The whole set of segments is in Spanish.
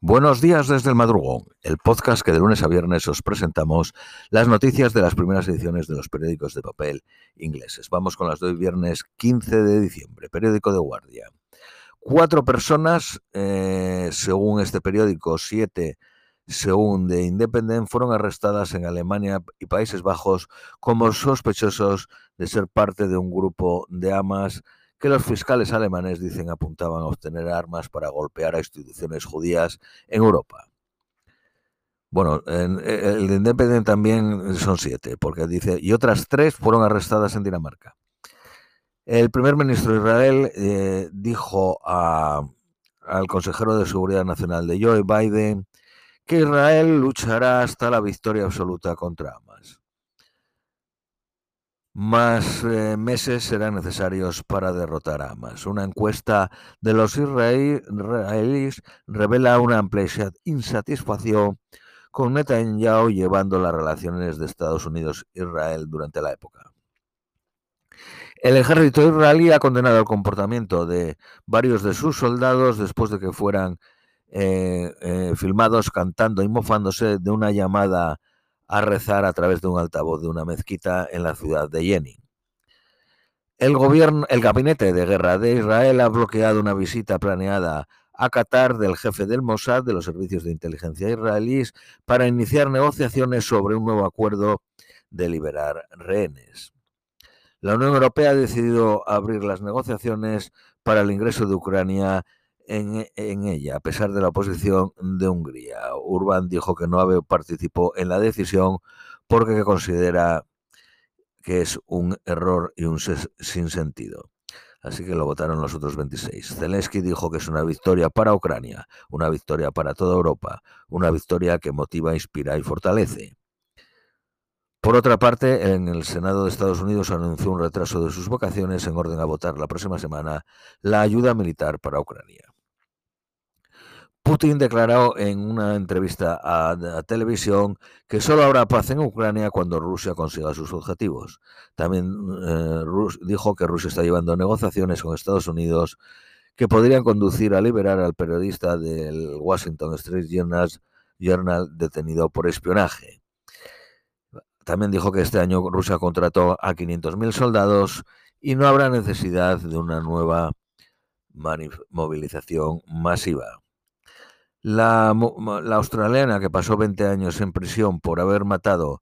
Buenos días desde el madrugón, el podcast que de lunes a viernes os presentamos las noticias de las primeras ediciones de los periódicos de papel ingleses. Vamos con las de viernes 15 de diciembre, periódico de guardia. Cuatro personas, eh, según este periódico, siete según The Independent, fueron arrestadas en Alemania y Países Bajos como sospechosos de ser parte de un grupo de amas que los fiscales alemanes dicen apuntaban a obtener armas para golpear a instituciones judías en Europa. Bueno, en, el de Independent también son siete, porque dice, y otras tres fueron arrestadas en Dinamarca. El primer ministro de Israel eh, dijo al consejero de Seguridad Nacional de Joe Biden que Israel luchará hasta la victoria absoluta contra Hamas. Más eh, meses serán necesarios para derrotar a Hamas. Una encuesta de los israelíes revela una amplia insatisfacción con Netanyahu llevando las relaciones de Estados Unidos-Israel durante la época. El ejército israelí ha condenado el comportamiento de varios de sus soldados después de que fueran eh, eh, filmados cantando y mofándose de una llamada a rezar a través de un altavoz de una mezquita en la ciudad de Jenin. El, gobierno, el gabinete de guerra de Israel ha bloqueado una visita planeada a Qatar del jefe del Mossad de los servicios de inteligencia israelíes para iniciar negociaciones sobre un nuevo acuerdo de liberar rehenes. La Unión Europea ha decidido abrir las negociaciones para el ingreso de Ucrania en, ella, a pesar de la oposición de Hungría. Urban dijo que no participó en la decisión porque considera que es un error y un sinsentido. Así que lo votaron los otros 26. Zelensky dijo que es una victoria para Ucrania, una victoria para toda Europa, una victoria que motiva, inspira y fortalece. Por otra parte, en el Senado de Estados Unidos anunció un retraso de sus vocaciones en orden a votar la próxima semana la ayuda militar para Ucrania. Putin declaró en una entrevista a, televisión que solo habrá paz en Ucrania cuando Rusia consiga sus objetivos. También eh, dijo que Rusia está llevando negociaciones con Estados Unidos que podrían conducir a liberar al periodista del Washington Street Journal detenido por espionaje. También dijo que este año Rusia contrató a 500.000 soldados y no habrá necesidad de una nueva movilización masiva. La, australiana que pasó 20 años en prisión por haber matado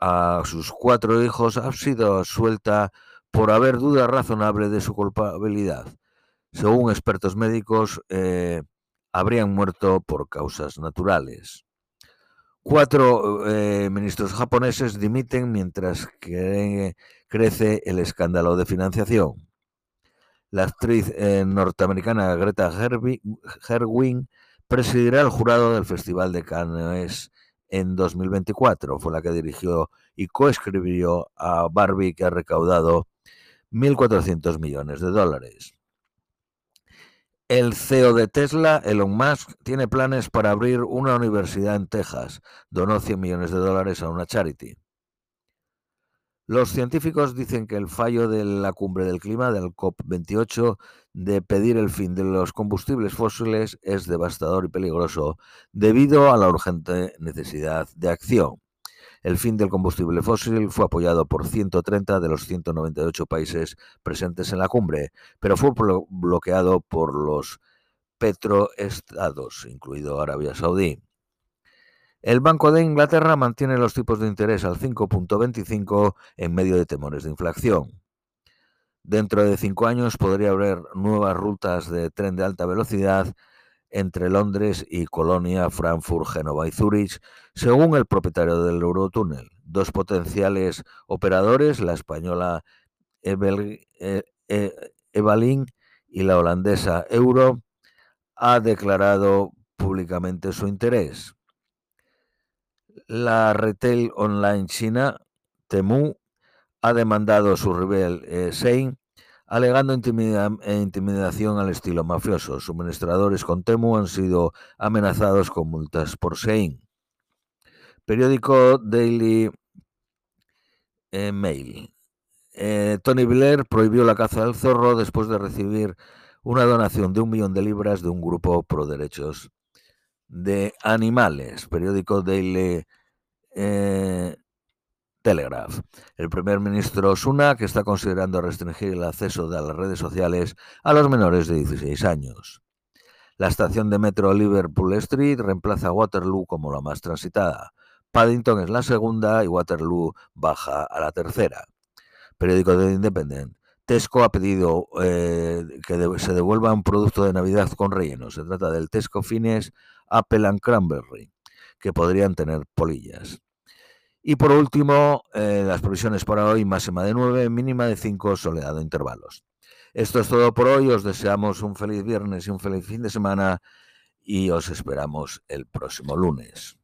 a sus cuatro hijos ha sido suelta por haber duda razonable de su culpabilidad. Según expertos médicos, eh, habrían muerto por causas naturales. Cuatro eh, ministros japoneses dimiten mientras que crece el escándalo de financiación. La actriz eh, norteamericana Greta Gerwig presidirá el jurado del Festival de Cannes en 2024. Fue la que dirigió y coescribió a Barbie, que ha recaudado 1.400 millones de dólares. El CEO de Tesla, Elon Musk, tiene planes para abrir una universidad en Texas. Donó 100 millones de dólares a una charity. Los científicos dicen que el fallo de la cumbre del clima, del COP28, de pedir el fin de los combustibles fósiles es devastador y peligroso debido a la urgente necesidad de acción. El fin del combustible fósil fue apoyado por 130 de los 198 países presentes en la cumbre, pero fue bloqueado por los petroestados, incluido Arabia Saudí. El Banco de Inglaterra mantiene los tipos de interés al 5.25 en medio de temores de inflación. Dentro de cinco años podría haber nuevas rutas de tren de alta velocidad entre Londres y Colonia, Frankfurt, Génova y Zúrich, según el propietario del Eurotúnel. Dos potenciales operadores, la española Evalin e, y la holandesa Euro, ha declarado públicamente su interés. La retail online china Temu ha demandado a su rival eh, Sein alegando eh, intimidación al estilo mafioso. Suministradores con Temu han sido amenazados con multas por Sein. Periódico Daily eh, Mail. Tony Blair prohibió la caza del zorro después de recibir una donación de un millón de libras de un grupo pro derechos de animales, periódico Daily eh, Telegraph. El primer ministro Sunak está considerando restringir el acceso de las redes sociales a los menores de 16 años. La estación de metro Liverpool Street reemplaza a Waterloo como la más transitada. Paddington es la segunda y Waterloo baja a la tercera. Periódico de Independent. Tesco ha pedido eh, que se devuelva un producto de Navidad con relleno. Se trata del Tesco Fines Apple and Cranberry, que podrían tener polillas. Y por último, eh, las previsiones para hoy, máxima de 9, mínima de 5, soledad de intervalos. Esto es todo por hoy, os deseamos un feliz viernes y un feliz fin de semana y os esperamos el próximo lunes.